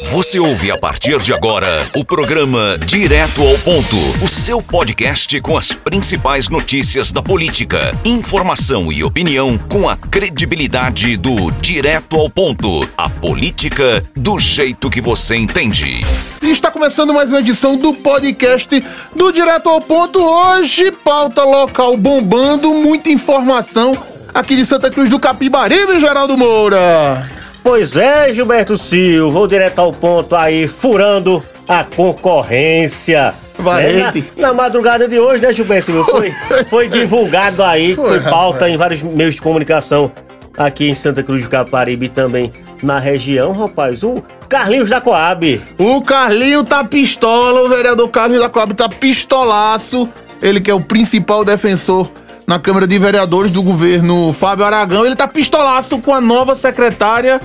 Você ouve a partir de agora o programa Direto ao Ponto, o seu podcast com as principais notícias da política, informação e opinião com a credibilidade do Direto ao Ponto, a política do jeito que você entende. Está começando mais uma edição do podcast do Direto ao Ponto. Hoje, pauta local bombando, muita informação aqui de Santa Cruz do Capibaribe, Geraldo Moura. Pois é, Gilberto Silva, vou direto ao ponto aí, furando a concorrência. Valente. Né? Na, na, madrugada de hoje, né, Gilberto Silva? Foi, foi divulgado aí, foi, foi pauta rapaz. em vários meios de comunicação aqui em Santa Cruz do Caparibe e também na região, rapaz. O Carlinhos da Coab. O Carlinho tá pistola, o vereador Carlinhos da Coab tá pistolaço. Ele que é o principal defensor na Câmara de Vereadores do governo Fábio Aragão. Ele tá pistolaço com a nova secretária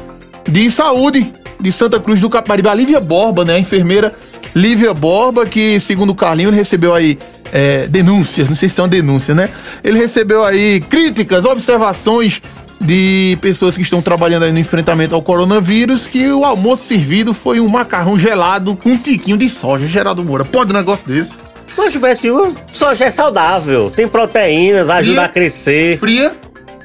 de Saúde de Santa Cruz do Caparibe, a Lívia Borba, né? A enfermeira Lívia Borba, que segundo o Carlinho, ele recebeu aí é, denúncias, não sei se são denúncias, né? Ele recebeu aí críticas, observações de pessoas que estão trabalhando aí no enfrentamento ao coronavírus, que o almoço servido foi um macarrão gelado com um tiquinho de soja. Geraldo Moura, pode um negócio desse? Mas Gilberto Silva, soja é saudável, tem proteínas, ajuda fria, a crescer. Fria?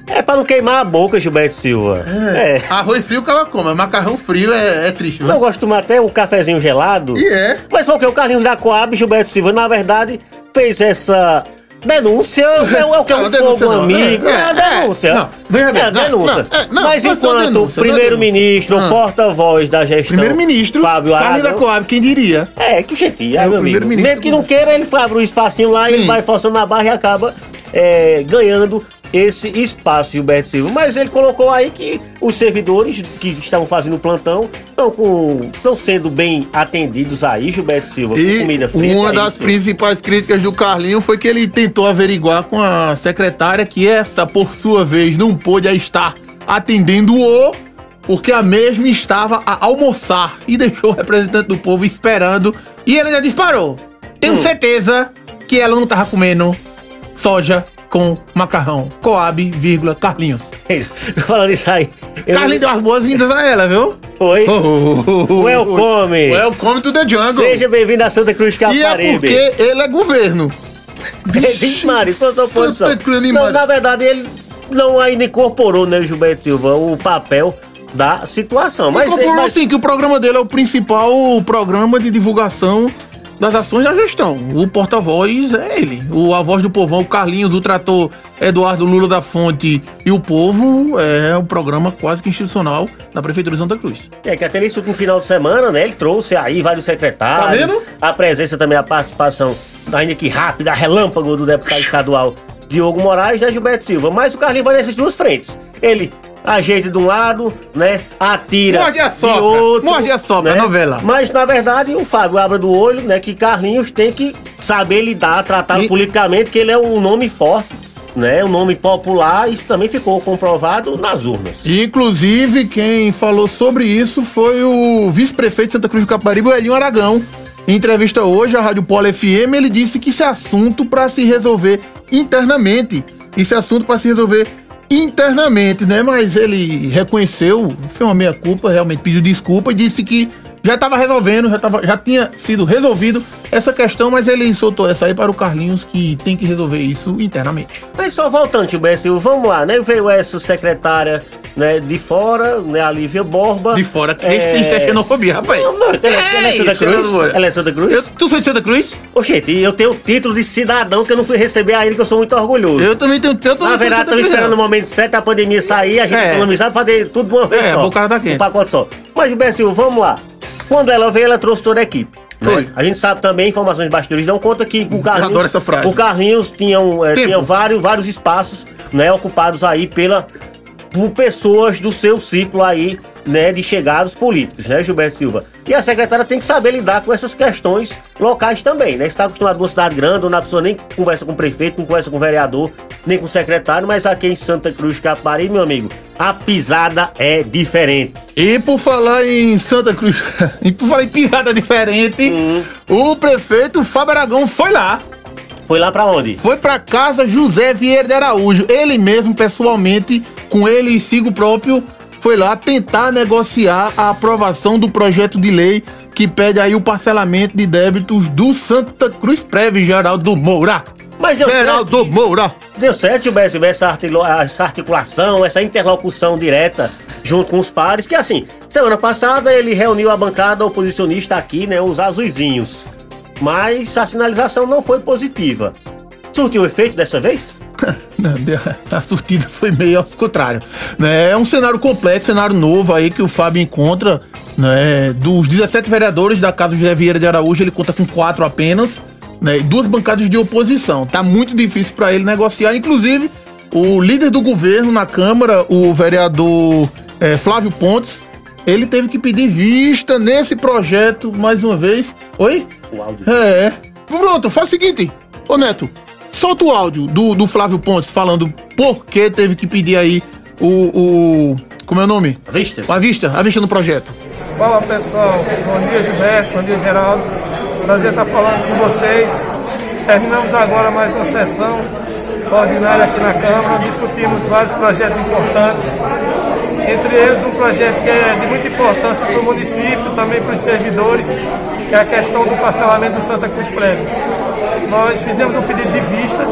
É pra não queimar a boca, Gilberto Silva. É. é. Arroz frio o cara come, macarrão frio é, é triste, né? Eu gosto de tomar até o um cafezinho gelado. E é. Mas foi o que? O Carlinhos da Coab, Gilberto Silva, na verdade, fez essa Denúncia é o que é um fogo amigo. É, é, é denúncia. Não, veja bem, é denúncia. Não, não, Mas enquanto primeiro-ministro, ah. porta-voz da gestão. Primeiro-ministro, Fábio Aragão. da Coab, quem diria? É, que jeitinho, é, meu amigo. Mesmo que não queira, ele abre um espacinho lá, Sim. ele vai forçando a barra e acaba é, ganhando esse espaço, Gilberto Silva. Mas ele colocou aí que os servidores que estavam fazendo plantão estão com estão sendo bem atendidos aí, Gilberto Silva, e com comida fria. Uma é das isso. principais críticas do Carlinho foi que ele tentou averiguar com a secretária que essa, por sua vez, não pôde estar atendendo-o porque a mesma estava a almoçar e deixou o representante do povo esperando e ele já disparou. Tenho hum. certeza que ela não estava comendo soja com macarrão. Coab, vírgula, Carlinhos. Isso. Falando isso aí. Eu... Carlinhos deu as boas-vindas a ela, viu? Foi. Oh, oh, oh, Welcome. Welcome to the jungle. Seja bem-vindo a Santa Cruz Caparibe. E é porque ele é governo. Vixe, Mari. Santa Cruz não, Na verdade, ele não ainda incorporou, né, Gilberto Silva, o papel da situação. Mas incorporou mas... sim, que o programa dele é o principal programa de divulgação das ações da gestão. O porta-voz é ele. O, a voz do povão, o Carlinhos, o trator Eduardo Lula da Fonte e o povo é o programa quase que institucional da Prefeitura de Santa Cruz. É, que até isso no final de semana, né? Ele trouxe aí vários secretários. Tá vendo? A presença também, a participação, ainda que rápida, relâmpago do deputado estadual Diogo Moraes, né, Gilberto Silva. Mas o Carlinhos vai nessas duas frentes. Ele ajeita de um lado, né? Atira Morde a sopra, de outro. Morde a sopra, né? novela. Mas, na verdade, o Fábio abre do olho, né? Que Carlinhos tem que saber lidar, tratar e... politicamente, que ele é um nome forte, né? Um nome popular, isso também ficou comprovado nas urnas. Inclusive, quem falou sobre isso foi o vice-prefeito de Santa Cruz do Caparibe, o Elinho Aragão. Em entrevista hoje à Rádio Polo FM, ele disse que isso é assunto para se resolver internamente. Isso é assunto para se resolver internamente, né? Mas ele reconheceu, foi uma meia-culpa, realmente pediu desculpa e disse que já estava resolvendo, já, tava, já tinha sido resolvido essa questão, mas ele soltou essa aí para o Carlinhos que tem que resolver isso internamente. Mas só voltando, Gilberto, vamos lá, né? Veio essa secretária né, de fora, né, a Lívia Borba. De fora, é... isso é xenofobia, rapaz. Não, não, ela, é, ela é Santa Cruz? Ela é Santa Cruz? Eu, tu sou de Santa Cruz? Oxente, eu tenho o título de cidadão que eu não fui receber ainda, que eu sou muito orgulhoso. Eu também tenho tanto Na verdade, estamos esperando o momento certo da pandemia sair, a gente é. economizar fazer tudo de uma vez é, só. o cara tá quente. Um pacote só. Mas, Silva, vamos lá. Quando ela veio, ela trouxe toda a equipe. Né? Foi. A gente sabe também, informações de bastidores dão conta que o Carlinhos, adoro essa frase. o Carlinhos tinha, é, tinha vários, vários espaços né, ocupados aí pela, por pessoas do seu ciclo aí, né, de chegados políticos, né, Gilberto Silva? E a secretária tem que saber lidar com essas questões locais também, né? Está acostumado com uma cidade grande, onde a pessoa nem conversa com o prefeito, não conversa com o vereador, nem com o secretário, mas aqui em Santa Cruz Caparibe, meu amigo, a pisada é diferente. E por falar em Santa Cruz, e por falar em pisada diferente, hum. o prefeito Fábio Aragão foi lá foi lá para onde? Foi para casa José Vieira de Araújo. Ele mesmo, pessoalmente, com ele e sigo próprio, foi lá tentar negociar a aprovação do projeto de lei que pede aí o parcelamento de débitos do Santa Cruz Preve, Geraldo Moura. Mas deu Geraldo certo. Moura. Deu certo, Gilberto, essa, essa articulação, essa interlocução direta junto com os pares, que assim, semana passada ele reuniu a bancada oposicionista aqui, né, os azuizinhos. Mas a sinalização não foi positiva. Surtiu efeito dessa vez? Deu- A surtida foi meio ao contrário. Né? É um cenário complexo, cenário novo aí que o Fábio encontra. Né? Dos 17 vereadores da Casa José Vieira de Araújo, ele conta com quatro apenas. Né? E duas bancadas de oposição. Tá muito difícil para ele negociar. Inclusive, o líder do governo na Câmara, o vereador eh, Flávio Pontes, ele teve que pedir vista nesse projeto mais uma vez. Oi? O áudio. É. Pronto, faz o seguinte. Ô Neto, solta o áudio do, do Flávio Pontes falando por que teve que pedir aí o. o como é o nome? Vista? A vista, a vista no projeto. Fala pessoal, bom dia Gilberto, bom dia Geraldo. Prazer estar falando com vocês. Terminamos agora mais uma sessão ordinária aqui na Câmara. Discutimos vários projetos importantes. Entre eles um projeto que é de muita importância para o município, também para os servidores, que é a questão do parcelamento do Santa Cruz Prévio. Nós fizemos um pedido de vista,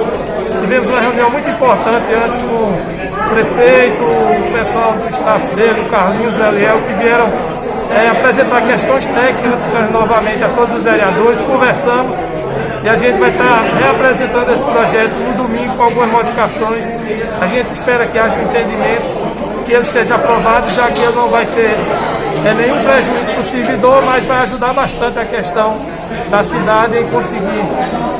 tivemos uma reunião muito importante antes com o prefeito, o pessoal do staff dele, o Carlinhos o Eliel, que vieram é, apresentar questões técnicas novamente a todos os vereadores, conversamos e a gente vai estar reapresentando esse projeto no domingo com algumas modificações. A gente espera que haja um entendimento, que ele seja aprovado, já que ele não vai ter é, nenhum prejuízo para o servidor, mas vai ajudar bastante a questão da cidade em conseguir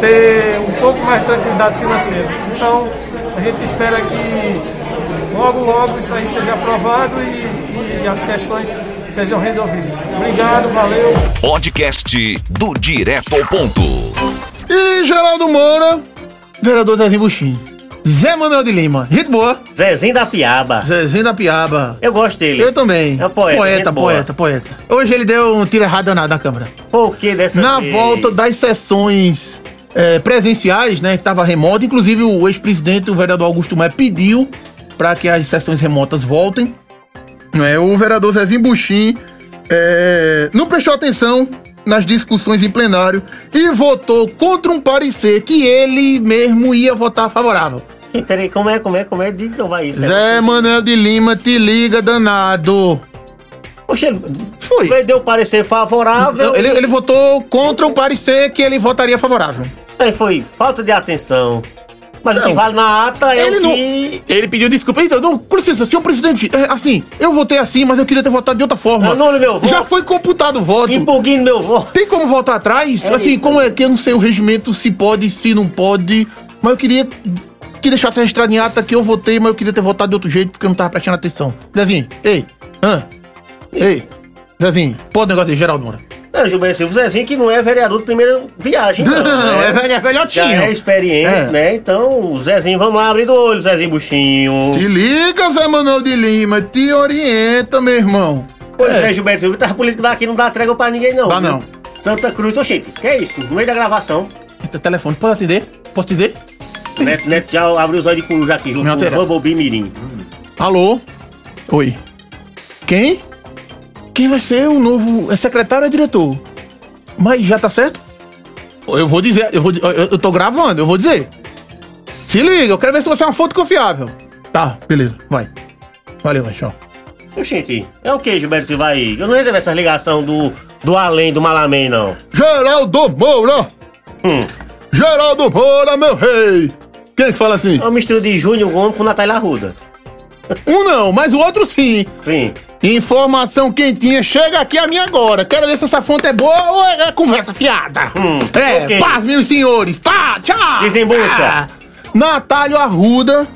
ter um pouco mais de tranquilidade financeira. Então, a gente espera que logo, logo isso aí seja aprovado e, e as questões sejam resolvidas. Obrigado, valeu. Podcast do Direto ao Ponto. E Geraldo Moura, vereador Zezinho Buxim. Zé Manuel de Lima, gente boa. Zezinho da Piaba. Zezinho da Piaba. Eu gosto dele. Eu também. É um poeta. poeta, poeta, poeta. Hoje ele deu um tiro errado danado na Câmara. Por que dessa Na vez? volta das sessões eh, presenciais, né, que estava remoto, inclusive o ex-presidente, o vereador Augusto Maia, pediu para que as sessões remotas voltem. Né, o vereador Zezinho Buxim eh, não prestou atenção nas discussões em plenário e votou contra um parecer que ele mesmo ia votar favorável. Peraí, como é, como é, como é? Não vai isso. né? Zé Manuel de Lima, te liga, danado. Poxa, ele Foi. ele deu parecer favorável. Ele, ele votou contra um parecer que ele votaria favorável. Aí foi falta de atenção. Mas o Não. que vale na ata é Ele o não. que... Ele pediu desculpa. Então, não, com licença, senhor presidente, é, assim, eu votei assim, mas eu queria ter votado de outra forma. Não meu voto. Já foi computado o voto. Impugno meu voto. Tem como voltar atrás? É assim, isso. como é que eu não sei o regimento, se pode, se não pode. Mas eu queria que deixasse registrado em ata que eu votei, mas eu queria ter votado de outro jeito porque eu não tava prestando atenção. Zezinho, ei, hã? Ei, Zezinho, pode negócio aí, Geraldo Moura. Não, Gilberto Silva, o Zezinho que não é vereador de primeira viagem, não. Não, né? é, velho, é velhotinho. Já é experiente, É. né? Então, o Zezinho, vamos lá abrir do olho, Zezinho Buchinho. Te liga, Zé Manuel de Lima, te orienta, meu irmão. Pois é, Gilberto Silva, a política daqui não dá trégua pra ninguém, não. Dá viu? não. Santa Cruz, oxente, que é isso? No meio da gravação, Eita, telefone, pode atender? Posso atender? Neto, Neto já abriu os olhos de coruja aqui, junto com o. Robobi Mirim. Alô? Oi. Quem? Quem vai ser o novo. É secretário ou é diretor? Mas já tá certo? Eu vou dizer, eu vou eu, eu tô gravando, eu vou dizer. Se liga, eu quero ver se você é uma fonte confiável. Tá, beleza, vai. Valeu, vai, tchau. Oxente, é o que, Gilberto Silva aí? Eu não recebi essa ligação do, do além, do malamém, não. Geraldo Moura! Hum. Geraldo Moura, meu rei! Quem é que fala assim? É uma mistura de Júnior Gomes com Natália Arruda. Um não, mas o outro sim. Sim. Informação quentinha, chega aqui a minha agora. Quero ver se essa fonte é boa ou é conversa fiada. Hum, é, ok. paz, meus senhores. Tá, tchau. Desembucha. Ah, Natália Arruda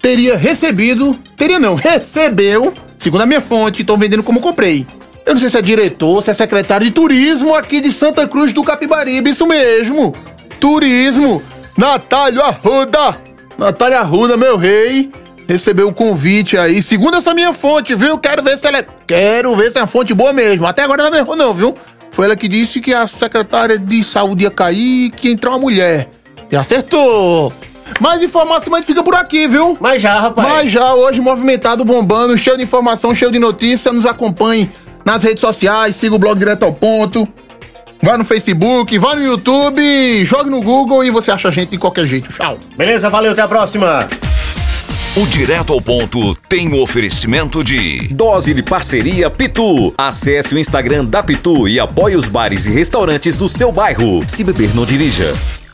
teria recebido, teria não, recebeu, segundo a minha fonte, tô vendendo como comprei. Eu não sei se é diretor, se é secretário de turismo aqui de Santa Cruz do Capibaribe, isso mesmo. Turismo, Natália Arruda. Natália Arruda, meu rei, recebeu o convite aí, segundo essa minha fonte, viu? Quero ver se ela é, quero ver se é uma fonte boa mesmo. Até agora ela não errou não, viu? Foi ela que disse que a secretária de saúde ia cair e que ia entrar uma mulher. E acertou! Mais informação, gente fica por aqui, viu? Mas já, rapaz. Mas já hoje movimentado, bombando, cheio de informação, cheio de notícia. Nos acompanhe nas redes sociais, siga o blog direto ao ponto. Vai no Facebook, vai no YouTube, jogue no Google e você acha a gente de qualquer jeito. Tchau. Beleza, valeu, até a próxima. O Direto ao Ponto tem o oferecimento de Dose de parceria Pitu. Acesse o Instagram da Pitu e apoie os bares e restaurantes do seu bairro. Se beber, não dirija.